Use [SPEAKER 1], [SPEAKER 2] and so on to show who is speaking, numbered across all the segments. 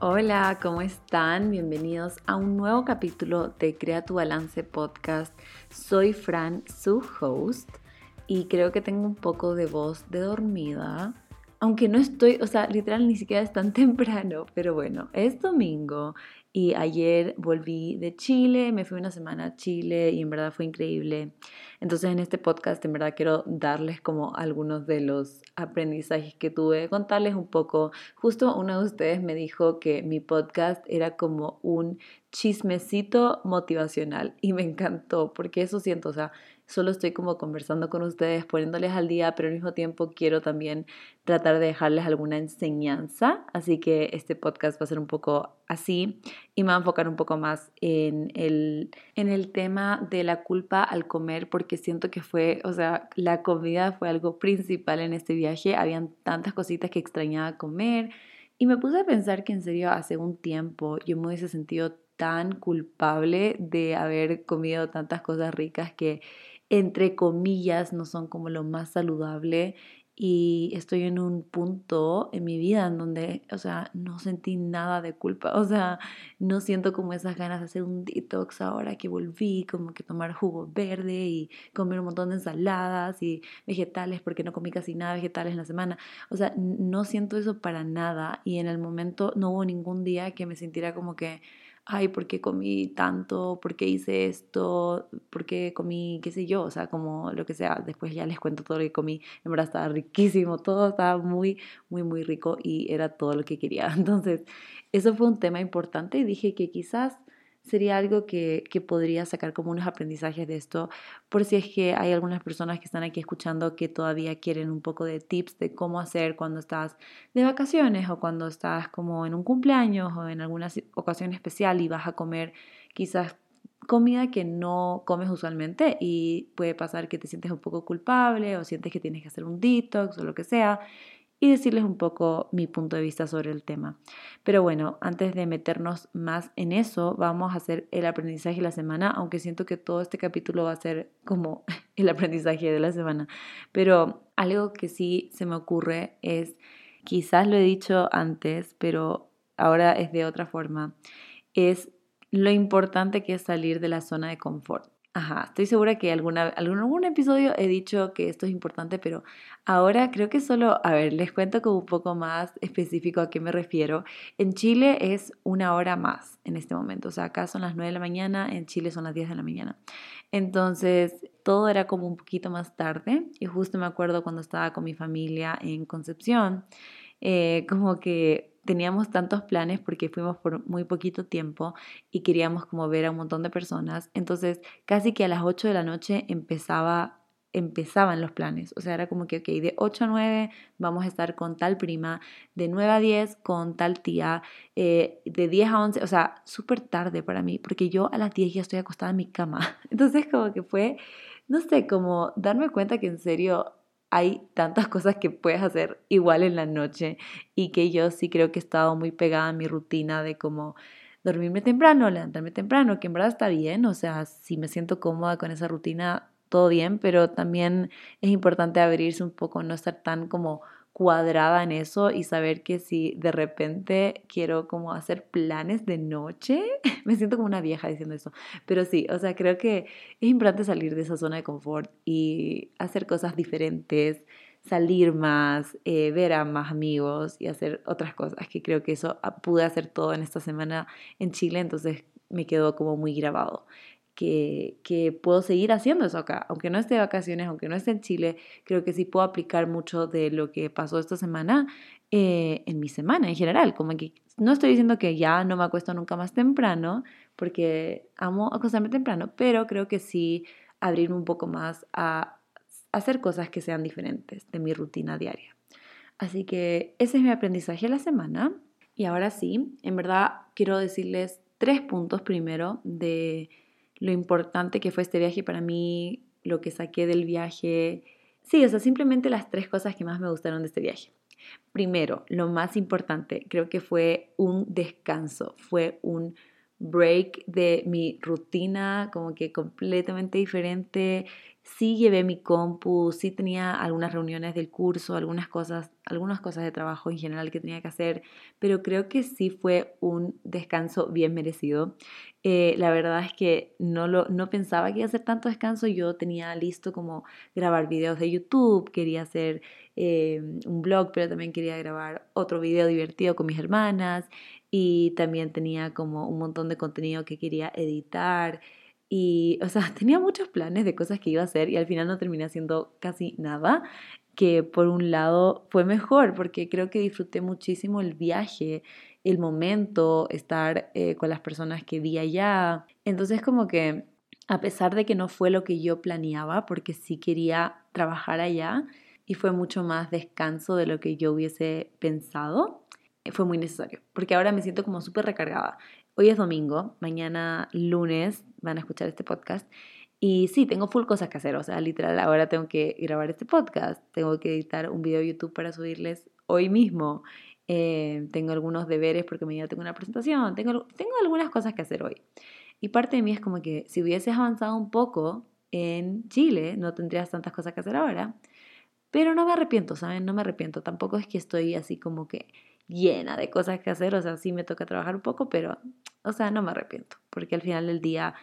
[SPEAKER 1] Hola, ¿cómo están? Bienvenidos a un nuevo capítulo de Crea tu Balance Podcast. Soy Fran, su host, y creo que tengo un poco de voz de dormida. Aunque no estoy, o sea, literal ni siquiera es tan temprano, pero bueno, es domingo y ayer volví de Chile, me fui una semana a Chile y en verdad fue increíble. Entonces en este podcast en verdad quiero darles como algunos de los aprendizajes que tuve, contarles un poco. Justo uno de ustedes me dijo que mi podcast era como un chismecito motivacional y me encantó porque eso siento, o sea, solo estoy como conversando con ustedes, poniéndoles al día, pero al mismo tiempo quiero también tratar de dejarles alguna enseñanza, así que este podcast va a ser un poco así y me va a enfocar un poco más en el, en el tema de la culpa al comer, porque siento que fue, o sea, la comida fue algo principal en este viaje, habían tantas cositas que extrañaba comer y me puse a pensar que en serio hace un tiempo yo me hubiese sentido tan culpable de haber comido tantas cosas ricas que entre comillas, no son como lo más saludable y estoy en un punto en mi vida en donde, o sea, no sentí nada de culpa, o sea, no siento como esas ganas de hacer un detox ahora que volví, como que tomar jugo verde y comer un montón de ensaladas y vegetales porque no comí casi nada vegetales en la semana, o sea, no siento eso para nada y en el momento no hubo ningún día que me sintiera como que ay, ¿por qué comí tanto? ¿Por qué hice esto? ¿Por qué comí, qué sé yo? O sea, como lo que sea. Después ya les cuento todo lo que comí. En verdad estaba riquísimo, todo estaba muy, muy, muy rico y era todo lo que quería. Entonces, eso fue un tema importante y dije que quizás sería algo que, podría sacar como unos aprendizajes de esto, por si es que hay algunas personas que están aquí escuchando que todavía quieren un poco de tips de cómo hacer cuando estás de vacaciones o cuando estás como en un cumpleaños o en alguna ocasión especial y vas a comer quizás comida que no comes usualmente y puede pasar que te sientes un poco culpable o sientes que tienes que hacer un detox o lo que sea y decirles un poco mi punto de vista sobre el tema. Pero bueno, antes de meternos más en eso, vamos a hacer el aprendizaje de la semana, aunque siento que todo este capítulo va a ser como el aprendizaje de la semana. Pero algo que sí se me ocurre es, quizás lo he dicho antes, pero ahora es de otra forma, es lo importante que es salir de la zona de confort. Ajá, estoy segura que alguna, algún, algún episodio he dicho que esto es importante, pero ahora creo que solo, a ver, les cuento como un poco más específico a qué me refiero. En Chile es una hora más en este momento, o sea, acá son las 9 de la mañana, en Chile son las 10 de la mañana. Entonces, todo era como un poquito más tarde y justo me acuerdo cuando estaba con mi familia en Concepción, eh, como que teníamos tantos planes porque fuimos por muy poquito tiempo y queríamos como ver a un montón de personas. Entonces, casi que a las 8 de la noche empezaba empezaban los planes, o sea, era como que, ok, de 8 a 9 vamos a estar con tal prima, de 9 a 10 con tal tía, eh, de 10 a 11, o sea, súper tarde para mí, porque yo a las 10 ya estoy acostada en mi cama. Entonces, como que fue, no sé, como darme cuenta que en serio hay tantas cosas que puedes hacer igual en la noche y que yo sí creo que he estado muy pegada a mi rutina de como dormirme temprano, levantarme temprano, que en verdad está bien, o sea, si me siento cómoda con esa rutina, todo bien, pero también es importante abrirse un poco, no estar tan como cuadrada en eso y saber que si de repente quiero como hacer planes de noche, me siento como una vieja diciendo eso, pero sí, o sea, creo que es importante salir de esa zona de confort y hacer cosas diferentes, salir más, eh, ver a más amigos y hacer otras cosas, que creo que eso ah, pude hacer todo en esta semana en Chile, entonces me quedó como muy grabado que, puedo seguir haciendo eso acá. Aunque no esté de vacaciones, aunque no esté en Chile, creo que sí puedo aplicar mucho de lo que pasó esta semana eh, en mi semana en general. Como que no estoy diciendo que ya no me acuesto nunca más temprano, porque amo acostarme temprano, pero creo que sí abrirme un poco más a hacer cosas que sean diferentes de mi rutina diaria. Así que ese es mi aprendizaje de la semana. Y ahora sí, en verdad quiero decirles tres puntos primero de lo importante que fue este viaje para mí, lo que saqué del viaje. Sí, o sea, simplemente las tres cosas que más me gustaron de este viaje. Primero, lo más importante, creo que fue un descanso, fue un break de mi rutina, como que completamente diferente. Sí llevé mi compu, sí tenía algunas reuniones del curso, algunas cosas, algunas cosas de trabajo en general que tenía que hacer, pero creo que sí fue un descanso bien merecido. Eh, la verdad es que no, lo, no pensaba que iba a hacer tanto descanso, yo tenía listo como grabar videos de YouTube, quería hacer eh, un blog, pero también quería grabar otro video divertido con mis hermanas y también tenía como un montón de contenido que quería editar y, o sea, tenía muchos planes de cosas que iba a hacer y al final no terminé haciendo casi nada, que por un lado fue mejor porque creo que disfruté muchísimo el viaje, el momento, estar eh, con las personas que vi allá. Entonces como que a pesar de que no fue lo que yo planeaba, porque sí quería trabajar allá y fue mucho más descanso de lo que yo hubiese pensado, fue muy necesario, porque ahora me siento como súper recargada. Hoy es domingo, mañana lunes van a escuchar este podcast. Y sí, tengo full cosas que hacer, o sea, literal, ahora tengo que grabar este podcast, tengo que editar un video de YouTube para subirles hoy mismo, eh, tengo algunos deberes porque mañana tengo una presentación, tengo, tengo algunas cosas que hacer hoy. Y parte de mí es como que si hubieses avanzado un poco en Chile, no tendrías tantas cosas que hacer ahora. Pero no me arrepiento, ¿saben? No me arrepiento. Tampoco es que estoy así como que llena de cosas que hacer, o sea, sí me toca trabajar un poco, pero, o sea, no me arrepiento, porque al final del día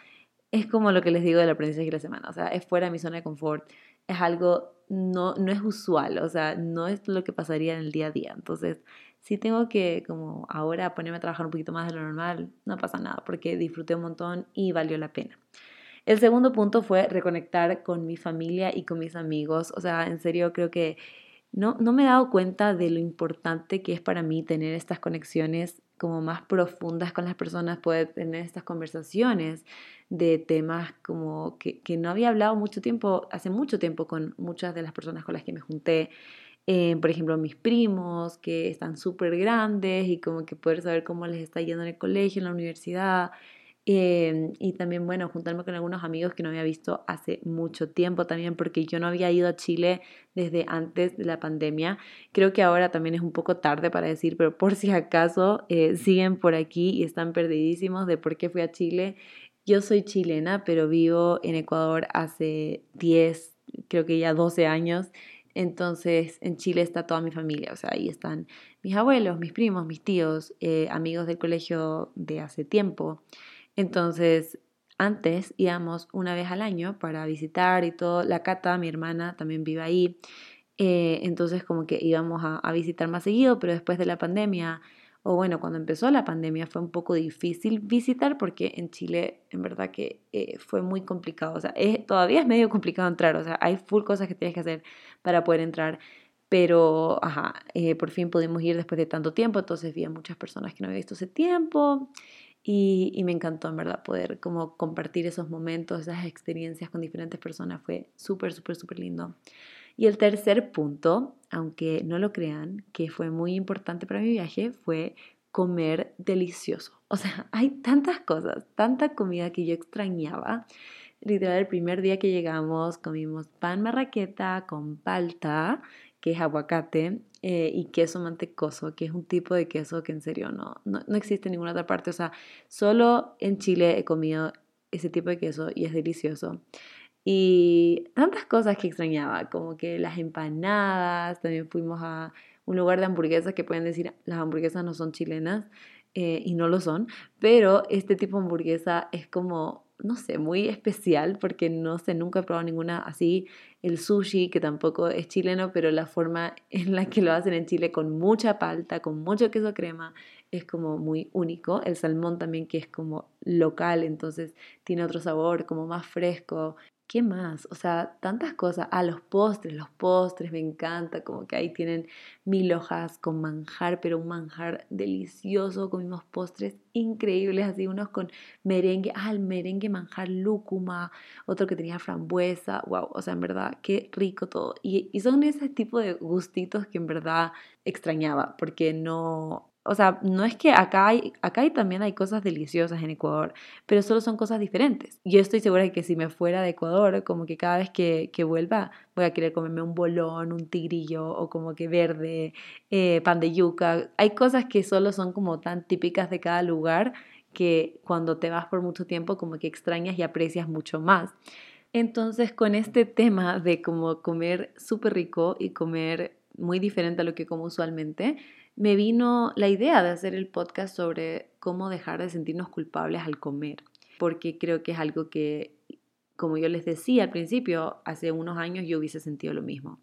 [SPEAKER 1] es como lo que les digo del aprendizaje de la semana, o sea, es fuera de mi zona de confort, es algo, no, no es usual, o sea, no es lo que pasaría en el día a día, entonces, si tengo que como ahora ponerme a trabajar un poquito más de lo normal, no pasa nada, porque disfruté un montón y valió la pena. El segundo punto fue reconectar con mi familia y con mis amigos. O sea, en serio creo que no, no me he dado cuenta de lo importante que es para mí tener estas conexiones como más profundas con las personas, poder tener estas conversaciones de temas como que, que no había hablado mucho tiempo, hace mucho tiempo con muchas de las personas con las que me junté. Eh, por ejemplo, mis primos que están súper grandes y como que poder saber cómo les está yendo en el colegio, en la universidad, Em, y también, bueno, juntarme con algunos amigos que no había visto hace mucho tiempo también, porque yo no había ido a Chile desde antes de la pandemia. Creo que ahora también es un poco tarde para decir, pero por si acaso eh, siguen por aquí y están perdidísimos de por qué fui a Chile. Yo soy chilena, pero vivo en Ecuador hace 10, creo que ya 12 años. Entonces, en Chile está toda mi familia, o sea, ahí están mis abuelos, mis primos, mis tíos, eh, amigos del colegio de hace tiempo. Entonces, antes íbamos una vez al año para visitar y todo. La Cata, mi hermana, también vive ahí. Eh, entonces, como que íbamos a, visitar más seguido, pero después de la pandemia, o bueno, cuando empezó la pandemia fue un poco difícil visitar porque en Chile, en verdad que eh, fue muy complicado. O sea, todavía es medio complicado entrar. O sea, hay full cosas que tienes que hacer para poder entrar. Pero, ajá, eh, por fin pudimos ir después de tanto tiempo. Entonces vi a muchas personas que no había visto hace tiempo. Y, me encantó, en verdad, poder como compartir esos momentos, esas experiencias con diferentes personas. Fue súper, súper, súper lindo. Y el tercer punto, aunque no lo crean, que fue muy importante para mi viaje, fue comer delicioso. O sea, hay tantas cosas, tanta comida que yo extrañaba. Literal, el primer día que llegamos comimos pan marraqueta con palta, que es aguacate, eh, y queso mantecoso, que es un tipo de queso que en serio no, no, no existe en ninguna otra parte. O sea, solo en Chile he comido ese tipo de queso y es delicioso. Y tantas cosas que extrañaba, como que las empanadas, también fuimos a un lugar de hamburguesas que pueden decir las hamburguesas no son chilenas eh, y no lo son, pero este tipo de hamburguesa es como no sé, muy especial porque no sé, nunca he probado ninguna así. El sushi, que tampoco es chileno, pero la forma en la que lo hacen en Chile con mucha palta, con mucho queso crema, es como muy único. El salmón también que es como local, entonces tiene otro sabor, como más fresco. ¿Qué más? O sea, tantas cosas. Ah, los postres, los postres, me encanta, como que ahí tienen mil hojas con manjar, pero un manjar delicioso, comimos postres increíbles, así unos con merengue, ah, el merengue manjar lúcuma, otro que tenía frambuesa, wow, o sea, en verdad, qué rico todo. Y, y son ese tipo de gustitos que en verdad extrañaba, porque no, o sea, no es que acá hay, acá hay también hay cosas deliciosas en Ecuador, pero solo son cosas diferentes. Yo estoy segura de que si me fuera de Ecuador, como que cada vez que, que vuelva, voy a querer comerme un bolón, un tigrillo o como que verde, eh, pan de yuca. Hay cosas que solo son como tan típicas de cada lugar que cuando te vas por mucho tiempo como que extrañas y aprecias mucho más. Entonces con este tema de como comer súper rico y comer muy diferente a lo que como usualmente, me vino la idea de hacer el podcast sobre cómo dejar de sentirnos culpables al comer, porque creo que es algo que, como yo les decía al principio, hace unos años yo hubiese sentido lo mismo.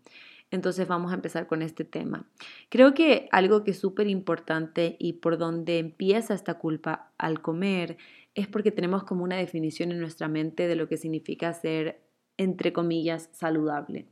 [SPEAKER 1] Entonces vamos a empezar con este tema. Creo que algo que es súper importante y por donde empieza esta culpa al comer es porque tenemos como una definición en nuestra mente de lo que significa ser, entre comillas, saludable.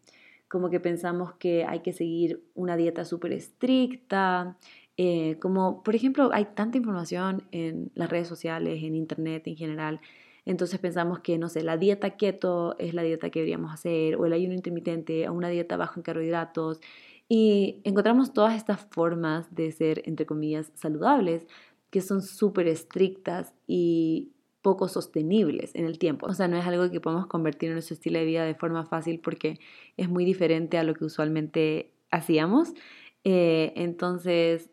[SPEAKER 1] Como que pensamos que hay que seguir una dieta súper estricta, eh, como por ejemplo hay tanta información en las redes sociales, en internet en general, entonces pensamos que, no sé, la dieta keto es la dieta que deberíamos hacer, o el ayuno intermitente, o una dieta baja en carbohidratos. Y encontramos todas estas formas de ser, entre comillas, saludables, que son súper estrictas y poco sostenibles en el tiempo. O sea, no es algo que podemos convertir en nuestro estilo de vida de forma fácil porque es muy diferente a lo que usualmente hacíamos. Eh, entonces,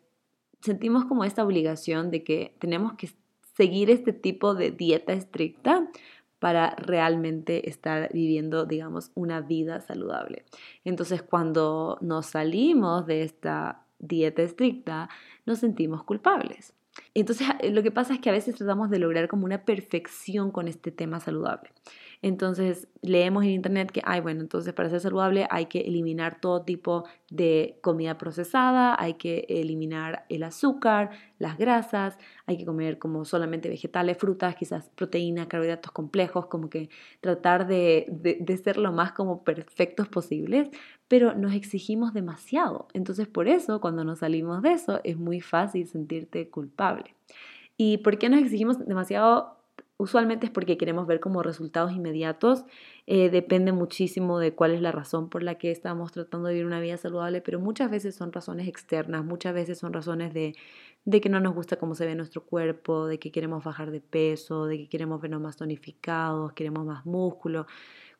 [SPEAKER 1] sentimos como esta obligación de que tenemos que seguir este tipo de dieta estricta para realmente estar viviendo, digamos, una vida saludable. Entonces, cuando nos salimos de esta dieta estricta, nos sentimos culpables. Entonces, lo que pasa es que a veces tratamos de lograr como una perfección con este tema saludable. Entonces leemos en internet que, ay, bueno, entonces para ser saludable hay que eliminar todo tipo de comida procesada, hay que eliminar el azúcar, las grasas, hay que comer como solamente vegetales, frutas, quizás proteínas, carbohidratos complejos, como que tratar de, de ser lo más como perfectos posibles, pero nos exigimos demasiado. Entonces por eso cuando nos salimos de eso es muy fácil sentirte culpable. ¿Y por qué nos exigimos demasiado? Usualmente es porque queremos ver como resultados inmediatos. Eh, depende muchísimo de cuál es la razón por la que estamos tratando de vivir una vida saludable, pero muchas veces son razones externas, muchas veces son razones de, de que no nos gusta cómo se ve nuestro cuerpo, de que queremos bajar de peso, de que queremos vernos más tonificados, queremos más músculo,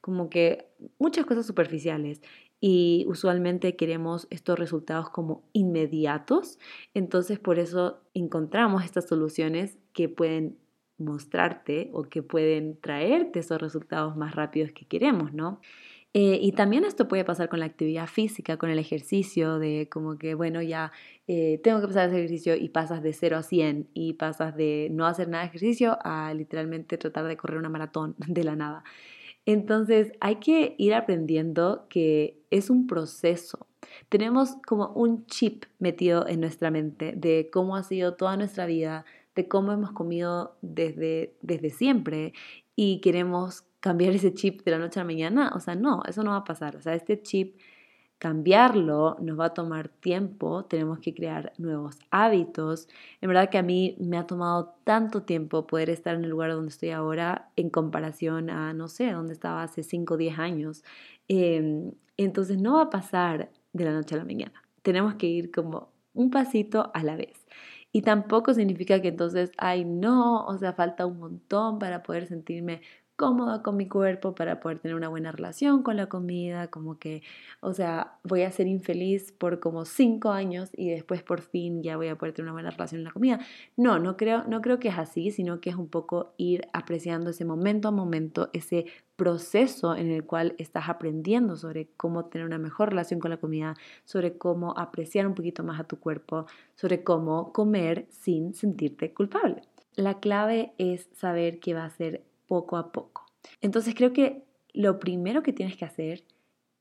[SPEAKER 1] como que muchas cosas superficiales y usualmente queremos estos resultados como inmediatos, entonces por eso encontramos estas soluciones que pueden mostrarte o que pueden traerte esos resultados más rápidos que queremos, ¿no? Eh, y también esto puede pasar con la actividad física, con el ejercicio, de como que, bueno, ya eh, tengo que pasar a ejercicio y pasas de 0 a 100 y pasas de no hacer nada de ejercicio a literalmente tratar de correr una maratón de la nada. Entonces hay que ir aprendiendo que es un proceso. Tenemos como un chip metido en nuestra mente de cómo ha sido toda nuestra vida, de cómo hemos comido desde, desde siempre y queremos cambiar ese chip de la noche a la mañana. O sea, no, eso no va a pasar. O sea, este chip, cambiarlo nos va a tomar tiempo, tenemos que crear nuevos hábitos. En verdad que a mí me ha tomado tanto tiempo poder estar en el lugar donde estoy ahora en comparación a, no sé, donde estaba hace 5 o 10 años. Em, entonces no va a pasar de la noche a la mañana. Tenemos que ir como un pasito a la vez. Y tampoco significa que entonces, ay, no, o sea, falta un montón para poder sentirme cómoda con mi cuerpo, para poder tener una buena relación con la comida, como que, o sea, voy a ser infeliz por como cinco años y después por fin ya voy a poder tener una buena relación con la comida. No, no creo, no creo que es así, sino que es un poco ir apreciando ese momento a momento, ese proceso en el cual estás aprendiendo sobre cómo tener una mejor relación con la comida, sobre cómo apreciar un poquito más a tu cuerpo, sobre cómo comer sin sentirte culpable. La clave es saber que va a ser poco a poco. Entonces creo que lo primero que tienes que hacer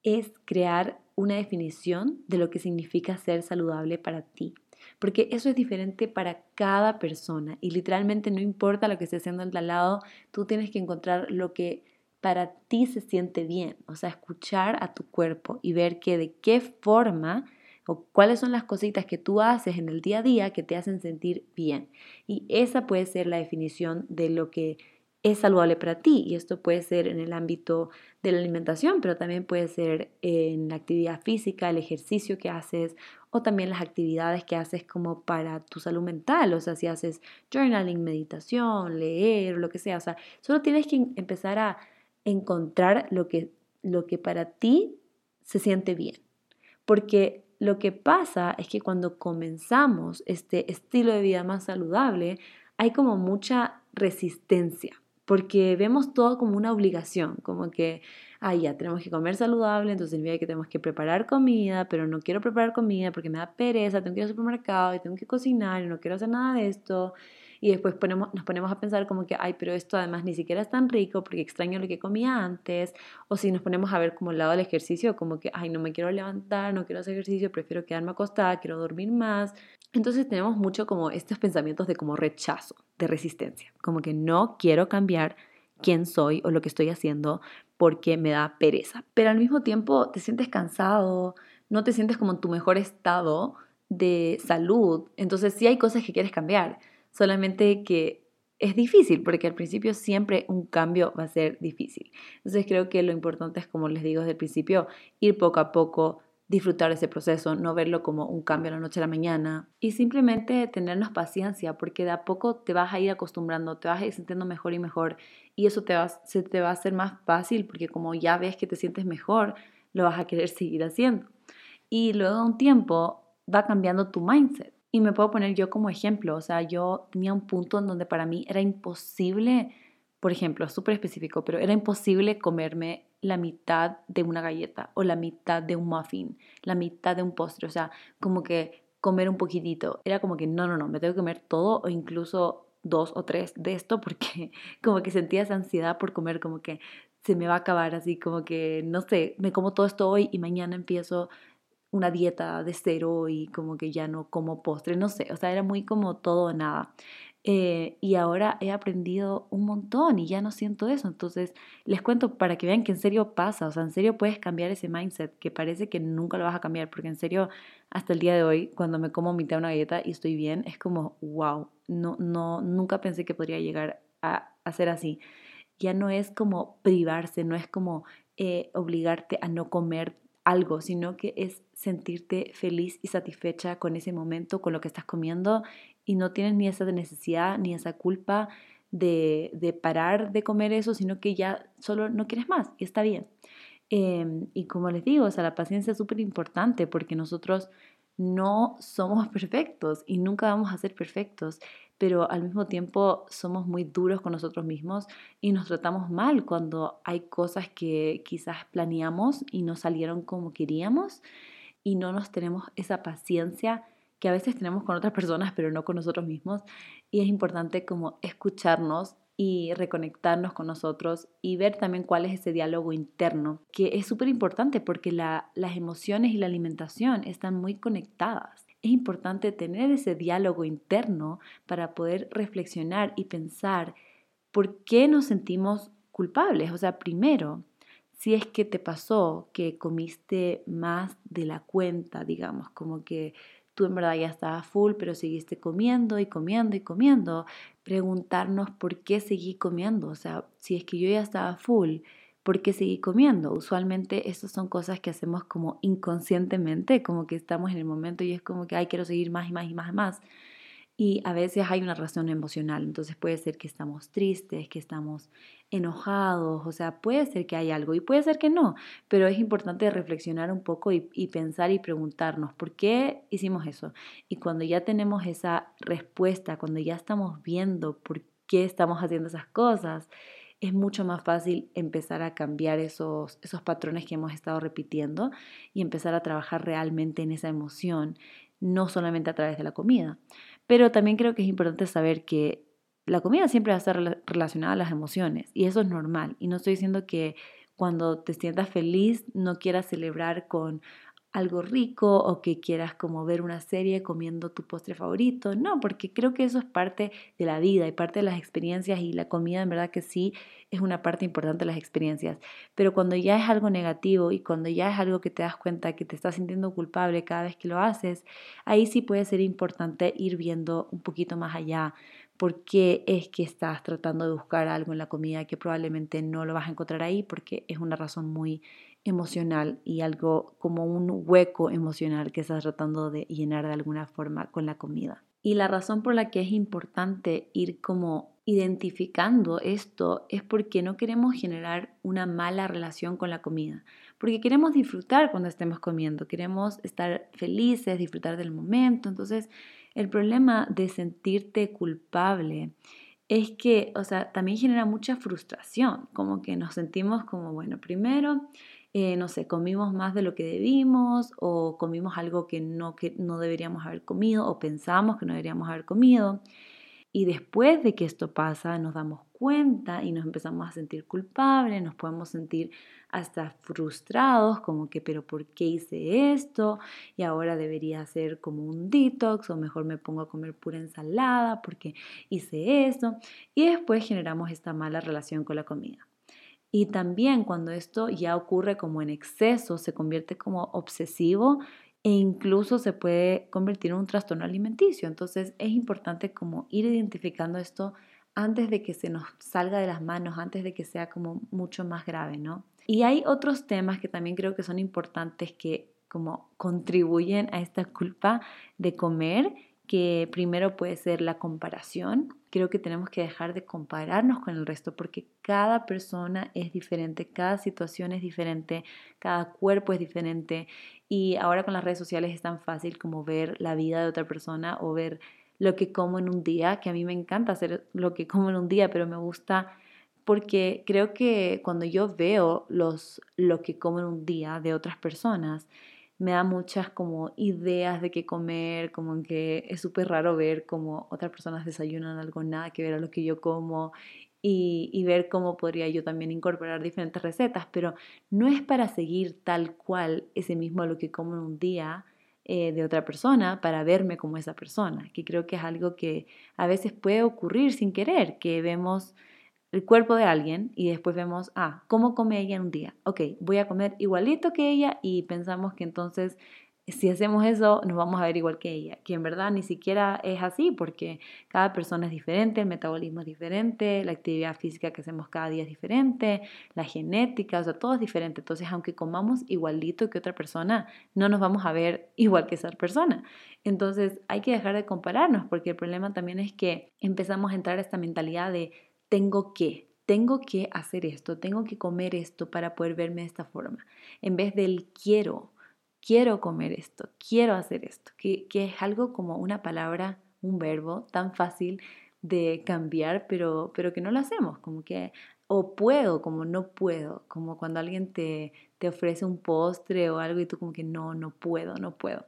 [SPEAKER 1] es crear una definición de lo que significa ser saludable para ti. Porque eso es diferente para cada persona y literalmente no importa lo que esté haciendo al lado, tú tienes que encontrar lo que para ti se siente bien, o sea, escuchar a tu cuerpo y ver que de qué forma o cuáles son las cositas que tú haces en el día a día que te hacen sentir bien. Y esa puede ser la definición de lo que es saludable para ti. Y esto puede ser en el ámbito de la alimentación, pero también puede ser en la actividad física, el ejercicio que haces o también las actividades que haces como para tu salud mental. O sea, si haces journaling, meditación, leer, lo que sea. O sea, solo tienes que empezar a encontrar lo que, lo que para ti se siente bien. Porque lo que pasa es que cuando comenzamos este estilo de vida más saludable, hay como mucha resistencia, porque vemos todo como una obligación, como que, ah, ya tenemos que comer saludable, entonces significa que tenemos que preparar comida, pero no quiero preparar comida porque me da pereza, tengo que ir al supermercado y tengo que cocinar y no quiero hacer nada de esto y después nos ponemos a pensar como que, ay, pero esto además ni siquiera es tan rico porque extraño lo que comía antes, o si nos ponemos a ver como el lado del ejercicio, como que, ay, no me quiero levantar, no quiero hacer ejercicio, prefiero quedarme acostada, quiero dormir más. Entonces tenemos mucho como estos pensamientos de como rechazo, de resistencia, como que no quiero cambiar quién soy o lo que estoy haciendo porque me da pereza. Pero al mismo tiempo te sientes cansado, no te sientes como en tu mejor estado de salud. Entonces sí hay cosas que quieres cambiar solamente que es difícil, porque al principio siempre un cambio va a ser difícil. Entonces creo que lo importante es, como les digo desde el principio, ir poco a poco, disfrutar ese proceso, no verlo como un cambio a la noche a la mañana y simplemente tenernos paciencia, porque de a poco te vas a ir acostumbrando, te vas a ir sintiendo mejor y mejor y eso te va, se te va a hacer más fácil, porque como ya ves que te sientes mejor, lo vas a querer seguir haciendo. Y luego de un tiempo va cambiando tu mindset y me puedo poner yo como ejemplo, o sea, yo tenía un punto en donde para mí era imposible, por ejemplo, súper específico, pero era imposible comerme la mitad de una galleta o la mitad de un muffin, la mitad de un postre, o sea, como que comer un poquitito. Era como que no, no, no, me tengo que comer todo o incluso dos o tres de esto porque como que sentía esa ansiedad por comer, como que se me va a acabar así, como que no sé, me como todo esto hoy y mañana empiezo una dieta de cero y como que ya no como postre, no sé, o sea, era muy como todo o nada. Eh, y ahora he aprendido un montón y ya no siento eso. Entonces, les cuento para que vean que en serio pasa, o sea, en serio puedes cambiar ese mindset que parece que nunca lo vas a cambiar, porque en serio, hasta el día de hoy, cuando me como mitad de una galleta y estoy bien, es como, wow, no, no, nunca pensé que podría llegar a, a ser así. Ya no es como privarse, no es como eh, obligarte a no comer algo, sino que es sentirte feliz y satisfecha con ese momento, con lo que estás comiendo y no tienes ni esa necesidad ni esa culpa de, de parar de comer eso, sino que ya solo no quieres más y está bien. Em, y como les digo, o sea, la paciencia es súper importante porque nosotros no somos perfectos y nunca vamos a ser perfectos pero al mismo tiempo somos muy duros con nosotros mismos y nos tratamos mal cuando hay cosas que quizás planeamos y no salieron como queríamos y no nos tenemos esa paciencia que a veces tenemos con otras personas, pero no con nosotros mismos. Y es importante como escucharnos y reconectarnos con nosotros y ver también cuál es ese diálogo interno, que es súper importante porque las emociones y la alimentación están muy conectadas es importante tener ese diálogo interno para poder reflexionar y pensar por qué nos sentimos culpables. O sea, primero, si es que te pasó que comiste más de la cuenta, digamos, como que tú en verdad ya estabas full, pero seguiste comiendo y comiendo y comiendo, preguntarnos por qué seguí comiendo. O sea, si es que yo ya estaba full, ¿por qué seguir comiendo? Usualmente estas son cosas que hacemos como inconscientemente, como que estamos en el momento y es como que, ay, quiero seguir más y más y más y más. Y a veces hay una razón emocional, entonces puede ser que estamos tristes, que estamos enojados, o sea, puede ser que hay algo y puede ser que no, pero es importante reflexionar un poco y pensar y preguntarnos por qué hicimos eso. Y cuando ya tenemos esa respuesta, cuando ya estamos viendo por qué estamos haciendo esas cosas, es mucho más fácil empezar a cambiar esos, esos patrones que hemos estado repitiendo y empezar a trabajar realmente en esa emoción, no solamente a través de la comida. Pero también creo que es importante saber que la comida siempre va a estar relacionada a las emociones y eso es normal. Y no estoy diciendo que cuando te sientas feliz no quieras celebrar con algo rico o que quieras como ver una serie comiendo tu postre favorito. No, porque creo que eso es parte de la vida y parte de las experiencias y la comida en verdad que sí es una parte importante de las experiencias. Pero cuando ya es algo negativo y cuando ya es algo que te das cuenta que te estás sintiendo culpable cada vez que lo haces, ahí sí puede ser importante ir viendo un poquito más allá por qué es que estás tratando de buscar algo en la comida que probablemente no lo vas a encontrar ahí porque es una razón muy emocional y algo como un hueco emocional que estás tratando de llenar de alguna forma con la comida. Y la razón por la que es importante ir como identificando esto es porque no queremos generar una mala relación con la comida, porque queremos disfrutar cuando estemos comiendo, queremos estar felices, disfrutar del momento. Entonces, el problema de sentirte culpable es que, o sea, también genera mucha frustración, como que nos sentimos como, bueno, primero, eh, no sé, comimos más de lo que debimos o comimos algo que no, que no deberíamos haber comido o pensamos que no deberíamos haber comido. Y después de que esto pasa, nos damos cuenta y nos empezamos a sentir culpables, nos podemos sentir hasta frustrados, como que, pero ¿por qué hice esto? Y ahora debería hacer como un detox o mejor me pongo a comer pura ensalada porque hice esto. Y después generamos esta mala relación con la comida. Y también cuando esto ya ocurre como en exceso, se convierte como obsesivo e incluso se puede convertir en un trastorno alimenticio. Entonces es importante como ir identificando esto antes de que se nos salga de las manos, antes de que sea como mucho más grave, ¿no? Y hay otros temas que también creo que son importantes que como contribuyen a esta culpa de comer, que primero puede ser la comparación. Creo que tenemos que dejar de compararnos con el resto porque cada persona es diferente, cada situación es diferente, cada cuerpo es diferente y ahora con las redes sociales es tan fácil como ver la vida de otra persona o ver lo que como en un día, que a mí me encanta hacer lo que como en un día, pero me gusta porque creo que cuando yo veo los, lo que como en un día de otras personas, me da muchas como ideas de qué comer, como que es súper raro ver como otras personas desayunan algo nada que ver a lo que yo como y, y, ver cómo podría yo también incorporar diferentes recetas, pero no es para seguir tal cual ese mismo lo que como en un día, eh, de otra persona para verme como esa persona, que creo que es algo que a veces puede ocurrir sin querer, que vemos el cuerpo de alguien y después vemos, ah, ¿cómo come ella en un día? Ok, voy a comer igualito que ella y pensamos que entonces si hacemos eso, nos vamos a ver igual que ella, que en verdad ni siquiera es así, porque cada persona es diferente, el metabolismo es diferente, la actividad física que hacemos cada día es diferente, la genética, o sea, todo es diferente. Entonces, aunque comamos igualito que otra persona, no nos vamos a ver igual que esa persona. Entonces, hay que dejar de compararnos, porque el problema también es que empezamos a entrar a esta mentalidad de tengo que, tengo que hacer esto, tengo que comer esto para poder verme de esta forma, en vez del quiero quiero comer esto, quiero hacer esto, que, es algo como una palabra, un verbo tan fácil de cambiar, pero, pero que no lo hacemos, como que o puedo, como no puedo, como cuando alguien te, te ofrece un postre o algo y tú como que no, no puedo, no puedo,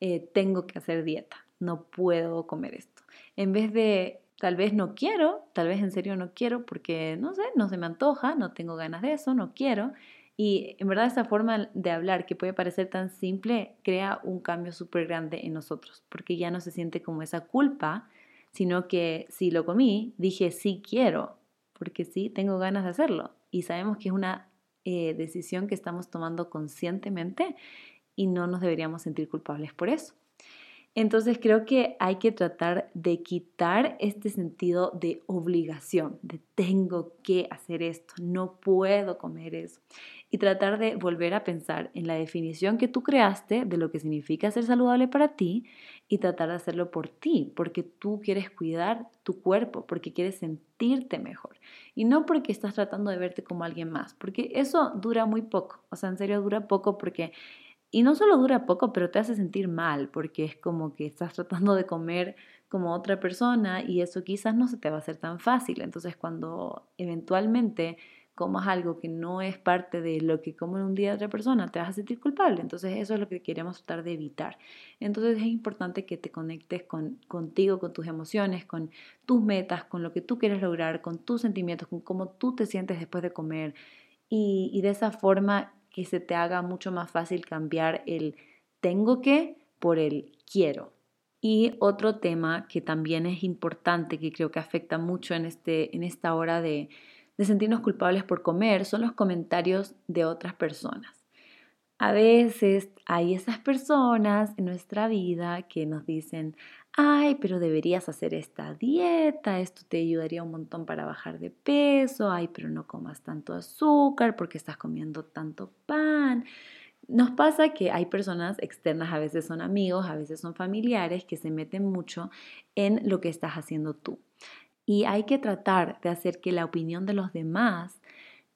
[SPEAKER 1] eh, tengo que hacer dieta, no puedo comer esto. En vez de tal vez no quiero, tal vez en serio no quiero porque no sé, no se me antoja, no tengo ganas de eso, no quiero, y en verdad esa forma de hablar que puede parecer tan simple crea un cambio súper grande en nosotros, porque ya no se siente como esa culpa, sino que si lo comí, dije sí quiero, porque sí tengo ganas de hacerlo. Y sabemos que es una eh, decisión que estamos tomando conscientemente y no nos deberíamos sentir culpables por eso. Entonces creo que hay que tratar de quitar este sentido de obligación, de tengo que hacer esto, no puedo comer eso. Y tratar de volver a pensar en la definición que tú creaste de lo que significa ser saludable para ti y tratar de hacerlo por ti, porque tú quieres cuidar tu cuerpo, porque quieres sentirte mejor. Y no porque estás tratando de verte como alguien más, porque eso dura muy poco. O sea, en serio dura poco porque y no solo dura poco, pero te hace sentir mal, porque es como que estás tratando de comer como otra persona y eso quizás no se te va a hacer tan fácil. Entonces cuando eventualmente comas algo que no es parte de lo que come un día otra persona, te vas a sentir culpable. Entonces eso es lo que queremos tratar de evitar. Entonces es importante que te conectes con, contigo, con tus emociones, con tus metas, con lo que tú quieres lograr, con tus sentimientos, con cómo tú te sientes después de comer. Y de esa forma que se te haga mucho más fácil cambiar el tengo que por el quiero. Y otro tema que también es importante, que creo que afecta mucho en, este, en esta hora de, de sentirnos culpables por comer, son los comentarios de otras personas. A veces hay esas personas en nuestra vida que nos dicen, ay, pero deberías hacer esta dieta, esto te ayudaría un montón para bajar de peso, ay, pero no comas tanto azúcar porque estás comiendo tanto pan. Nos pasa que hay personas externas, a veces son amigos, a veces son familiares, que se meten mucho en lo que estás haciendo tú. Y hay que tratar de hacer que la opinión de los demás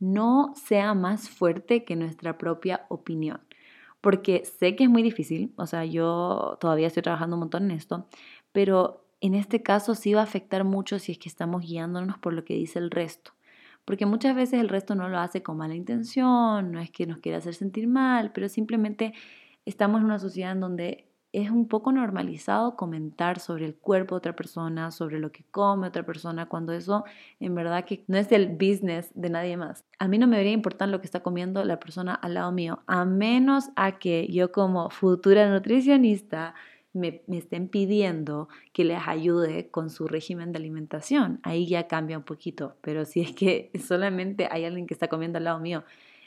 [SPEAKER 1] no sea más fuerte que nuestra propia opinión. Porque sé que es muy difícil, o sea, yo todavía estoy trabajando un montón en esto, pero en este caso sí va a afectar mucho si es que estamos guiándonos por lo que dice el resto. Porque muchas veces el resto no lo hace con mala intención, no es que nos quiera hacer sentir mal, pero simplemente estamos en una sociedad en donde es un poco normalizado comentar sobre el cuerpo de otra persona, sobre lo que come otra persona, cuando eso en verdad que no es el business de nadie más. A mí no me debería importar lo que está comiendo la persona al lado mío, a menos a que yo como futura nutricionista me, me, estén pidiendo que les ayude con su régimen de alimentación. Ahí ya cambia un poquito, pero si es que solamente hay alguien que está comiendo al lado mío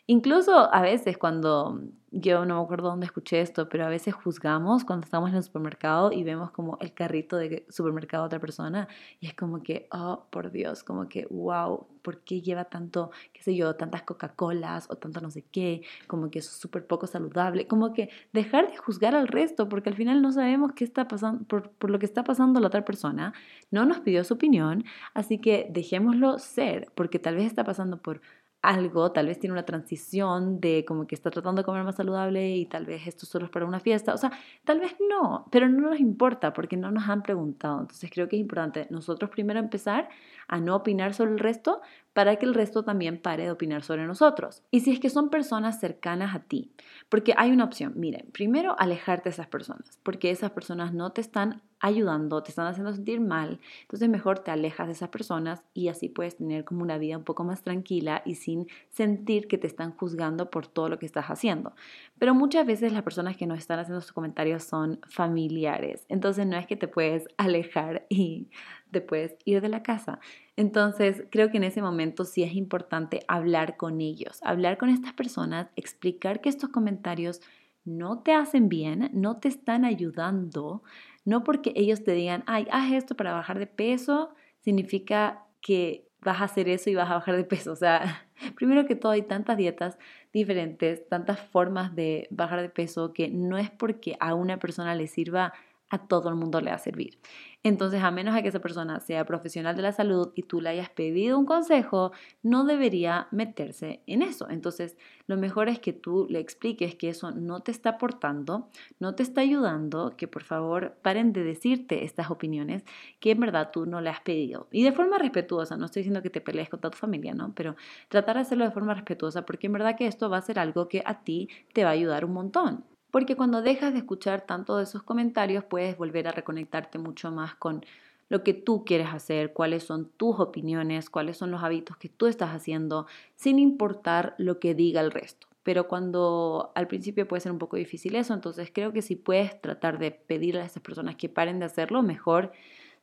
[SPEAKER 1] Incluso a veces cuando, yo no me acuerdo dónde escuché esto, pero a veces juzgamos cuando estamos en el supermercado y vemos como el carrito de supermercado de otra persona y es como que, oh, por Dios, como que, wow, ¿por qué lleva tanto, qué sé yo, tantas Coca-Colas o tanto no sé qué? Como que es súper poco saludable, como que dejar de juzgar al resto porque al final no sabemos qué está pasando, por, por lo que está pasando la otra persona, no nos pidió su opinión, así que dejémoslo ser porque tal vez está pasando por algo, tal vez tiene una transición de como que está tratando de comer más saludable y tal vez esto solo es para una fiesta, o sea, tal vez no, pero no nos importa porque no nos han preguntado. Entonces creo que es importante nosotros primero empezar a no opinar sobre el resto para que el resto también pare de opinar sobre nosotros. Y si es que son personas cercanas a ti, porque hay una opción, miren, primero alejarte de esas personas, porque esas personas no te están ayudando, te están haciendo sentir mal, entonces mejor te alejas de esas personas y así puedes tener como una vida un poco más tranquila y sin sentir que te están juzgando por todo lo que estás haciendo. Pero muchas veces las personas que nos están haciendo sus comentarios son familiares, entonces no es que te puedes alejar y te puedes ir de la casa. Entonces, creo que en ese momento sí es importante hablar con ellos, hablar con estas personas, explicar que estos comentarios no te hacen bien, no te están ayudando, no porque ellos te digan, ay, haz esto para bajar de peso, significa que vas a hacer eso y vas a bajar de peso. O sea, primero que todo hay tantas dietas diferentes, tantas formas de bajar de peso que no es porque a una persona le sirva a todo el mundo le va a servir. Entonces, a menos que esa persona sea profesional de la salud y tú le hayas pedido un consejo, no debería meterse en eso. Entonces, lo mejor es que tú le expliques que eso no te está aportando, no te está ayudando, que por favor paren de decirte estas opiniones que en verdad tú no le has pedido. Y de forma respetuosa, no estoy diciendo que te pelees con toda tu familia, ¿no? Pero tratar de hacerlo de forma respetuosa porque en verdad que esto va a ser algo que a ti te va a ayudar un montón. Porque cuando dejas de escuchar tanto de esos comentarios, puedes volver a reconectarte mucho más con lo que tú quieres hacer, cuáles son tus opiniones, cuáles son los hábitos que tú estás haciendo, sin importar lo que diga el resto. Pero cuando al principio puede ser un poco difícil eso, entonces creo que si puedes tratar de pedirle a esas personas que paren de hacerlo, mejor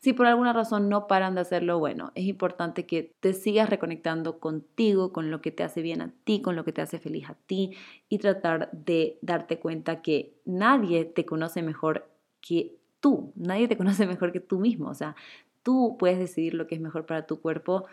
[SPEAKER 1] si por alguna razón no paran de hacerlo, bueno, es importante que te sigas reconectando contigo, con lo que te hace bien a ti, con lo que te hace feliz a ti y tratar de darte cuenta que nadie te conoce mejor que tú, nadie te conoce mejor que tú mismo, o sea, tú puedes decidir lo que es mejor para tu cuerpo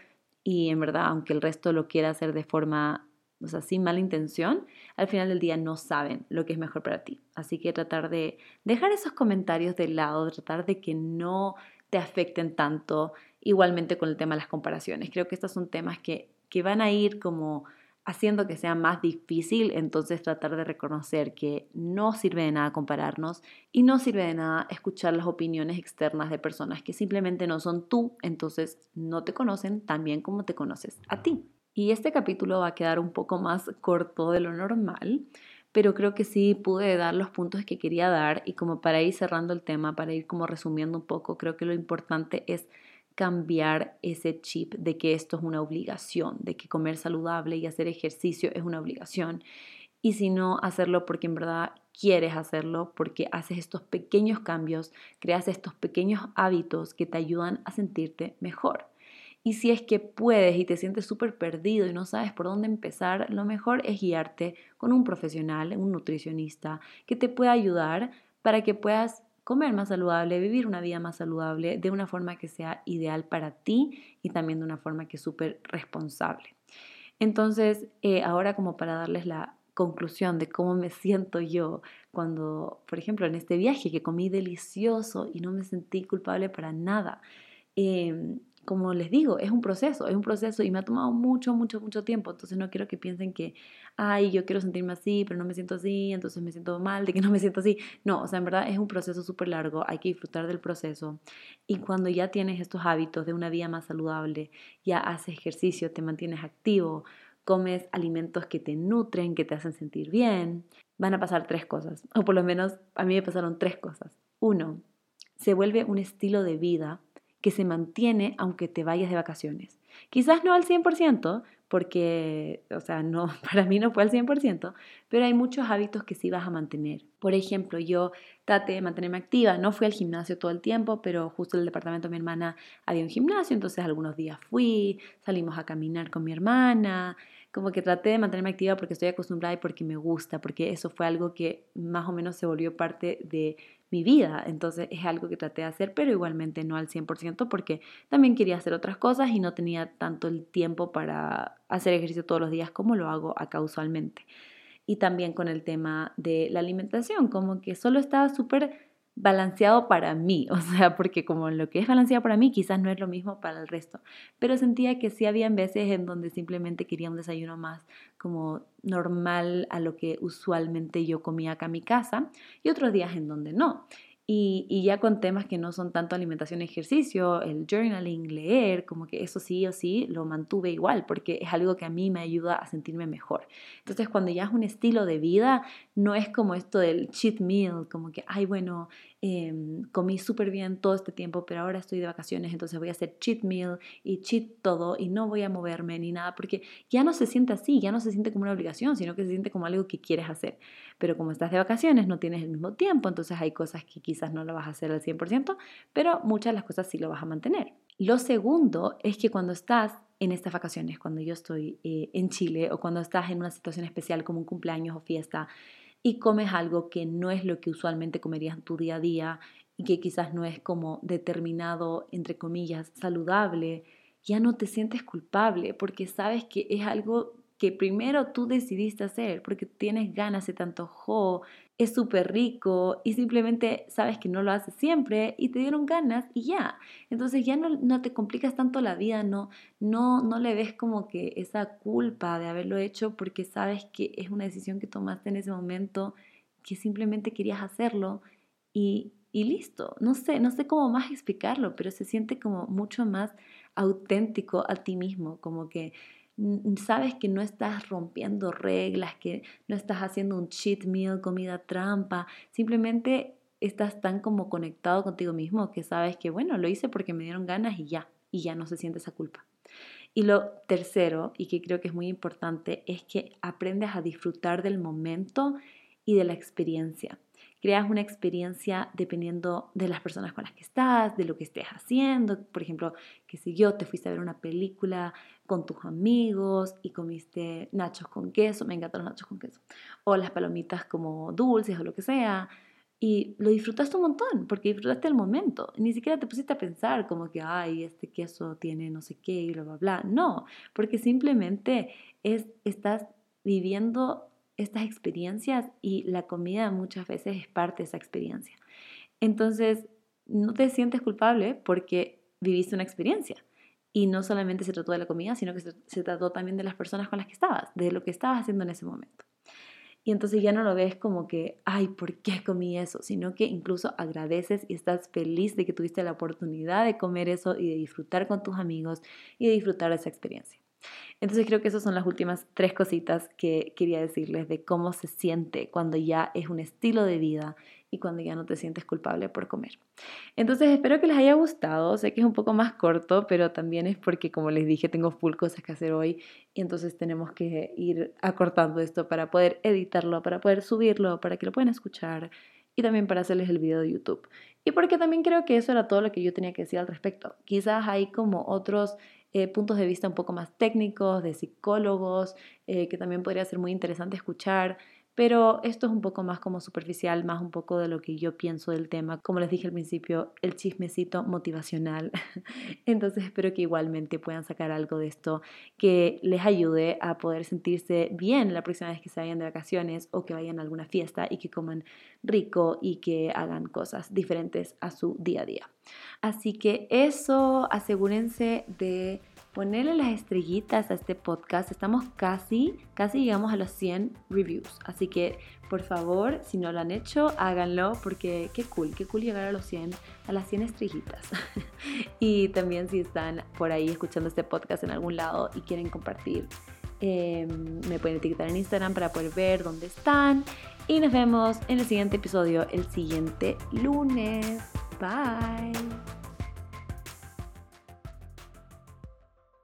[SPEAKER 1] y en verdad, aunque el resto lo quiera hacer de forma o sea, sin mala intención, al final del día no saben lo que es mejor para ti. Así que tratar de dejar esos comentarios de lado, tratar de que no te afecten tanto, igualmente con el tema de las comparaciones. Creo que estos son temas que, que van a ir como haciendo que sea más difícil, entonces tratar de reconocer que no sirve de nada compararnos y no sirve de nada escuchar las opiniones externas de personas que simplemente no son tú, entonces no te conocen tan bien como te conoces a ti. Y este capítulo va a quedar un poco más corto de lo normal, pero creo que sí pude dar los puntos que quería dar y como para ir cerrando el tema, para ir como resumiendo un poco, creo que lo importante es cambiar ese chip de que esto es una obligación, de que comer saludable y hacer ejercicio es una obligación y si no hacerlo porque en verdad quieres hacerlo, porque haces estos pequeños cambios, creas estos pequeños hábitos que te ayudan a sentirte mejor. Y si es que puedes y te sientes súper perdido y no sabes por dónde empezar, lo mejor es guiarte con un profesional, un nutricionista, que te pueda ayudar para que puedas comer más saludable, vivir una vida más saludable de una forma que sea ideal para ti y también de una forma que es súper responsable. Entonces, eh, ahora como para darles la conclusión de cómo me siento yo cuando, por ejemplo, en este viaje que comí delicioso y no me sentí culpable para nada. Em, como les digo, es un proceso, es un proceso y me ha tomado mucho, mucho, mucho tiempo. Entonces no quiero que piensen que, ay, yo quiero sentirme así, pero no me siento así, entonces me siento mal de que no me siento así. No, o sea, en verdad es un proceso súper largo, hay que disfrutar del proceso. Y cuando ya tienes estos hábitos de una vida más saludable, ya haces ejercicio, te mantienes activo, comes alimentos que te nutren, que te hacen sentir bien, van a pasar tres cosas, o por lo menos a mí me pasaron tres cosas. Uno, se vuelve un estilo de vida que se mantiene aunque te vayas de vacaciones. Quizás no al 100%, porque, o sea, no, para mí no fue al 100%, pero hay muchos hábitos que sí vas a mantener. Por ejemplo, yo traté de mantenerme activa, no fui al gimnasio todo el tiempo, pero justo en el departamento de mi hermana había un gimnasio, entonces algunos días fui, salimos a caminar con mi hermana, como que traté de mantenerme activa porque estoy acostumbrada y porque me gusta, porque eso fue algo que más o menos se volvió parte de mi vida. Entonces es algo que traté de hacer, pero igualmente no al 100% porque también quería hacer otras cosas y no tenía tanto el tiempo para hacer ejercicio todos los días como lo hago acá usualmente. Y también con el tema de la alimentación, como que solo estaba súper balanceado para mí, o sea, porque como lo que es balanceado para mí quizás no es lo mismo para el resto, pero sentía que sí habían veces en donde simplemente quería un desayuno más como normal a lo que usualmente yo comía acá en mi casa y otros días en donde no. Y, ya con temas que no son tanto alimentación y ejercicio, el journaling, leer, como que eso sí o sí lo mantuve igual, porque es algo que a mí me ayuda a sentirme mejor. Entonces, cuando ya es un estilo de vida, no es como esto del cheat meal, como que, ay, bueno, Em, comí súper bien todo este tiempo, pero ahora estoy de vacaciones, entonces voy a hacer cheat meal y cheat todo y no voy a moverme ni nada, porque ya no se siente así, ya no se siente como una obligación, sino que se siente como algo que quieres hacer. Pero como estás de vacaciones, no tienes el mismo tiempo, entonces hay cosas que quizás no lo vas a hacer al 100%, pero muchas de las cosas sí lo vas a mantener. Lo segundo es que cuando estás en estas vacaciones, cuando yo estoy eh, en Chile o cuando estás en una situación especial como un cumpleaños o fiesta, y comes algo que no es lo que usualmente comerías en tu día a día y que quizás no es como determinado, entre comillas, saludable, ya no te sientes culpable porque sabes que es algo que primero tú decidiste hacer porque tienes ganas, se te antojó, es súper rico y simplemente sabes que no lo haces siempre y te dieron ganas y ya. Entonces ya no, no, te complicas tanto la vida, no, no, no le ves como que esa culpa de haberlo hecho porque sabes que es una decisión que tomaste en ese momento, que simplemente querías hacerlo y, y listo. No sé, no sé cómo más explicarlo, pero se siente como mucho más auténtico a ti mismo, como que sabes que no estás rompiendo reglas, que no estás haciendo un cheat meal, comida trampa, simplemente estás tan como conectado contigo mismo que sabes que, bueno, lo hice porque me dieron ganas y ya, y ya no se siente esa culpa. Y lo tercero, y que creo que es muy importante, es que aprendes a disfrutar del momento y de la experiencia creas una experiencia dependiendo de las personas con las que estás, de lo que estés haciendo. Por ejemplo, que si yo te fuiste a ver una película con tus amigos y comiste nachos con queso, me encantan los nachos con queso, o las palomitas como dulces o lo que sea, y lo disfrutaste un montón, porque disfrutaste el momento. Ni siquiera te pusiste a pensar como que, ay, este queso tiene no sé qué y bla, bla, bla. No, porque simplemente es, estás viviendo estas experiencias y la comida muchas veces es parte de esa experiencia. Entonces, no te sientes culpable porque viviste una experiencia. Y no solamente se trató de la comida, sino que se, trató también de las personas con las que estabas, de lo que estabas haciendo en ese momento. Y entonces ya no lo ves como que, ay, ¿por qué comí eso? Sino que incluso agradeces y estás feliz de que tuviste la oportunidad de comer eso y de disfrutar con tus amigos y de disfrutar de esa experiencia. Entonces creo que esas son las últimas tres cositas que quería decirles de cómo se siente cuando ya es un estilo de vida y cuando ya no te sientes culpable por comer. Entonces espero que les haya gustado, sé que es un poco más corto, pero también es porque como les dije tengo full cosas que hacer hoy y entonces tenemos que ir acortando esto para poder editarlo, para poder subirlo, para que lo puedan escuchar y también para hacerles el video de YouTube. Y porque también creo que eso era todo lo que yo tenía que decir al respecto. Quizás hay como otros eh, puntos de vista un poco más técnicos, de psicólogos, eh, que también podría ser muy interesante escuchar, pero esto es un poco más como superficial, más un poco de lo que yo pienso del tema. Como les dije al principio, el chismecito motivacional. Entonces espero que igualmente puedan sacar algo de esto que les ayude a poder sentirse bien la próxima vez que se vayan de vacaciones o que vayan a alguna fiesta y que coman rico y que hagan cosas diferentes a su día a día. Así que eso, asegúrense de ponerle las estrellitas a este podcast. Estamos casi, casi llegamos a los 100 reviews. Así que, por favor, si no lo han hecho, háganlo porque qué cool, qué cool llegar a los 100, a las 100 estrellitas. y también si están por ahí escuchando este podcast en algún lado y quieren compartir, em, me pueden etiquetar en Instagram para poder ver dónde están. Y nos vemos en el siguiente episodio el siguiente lunes. Bye.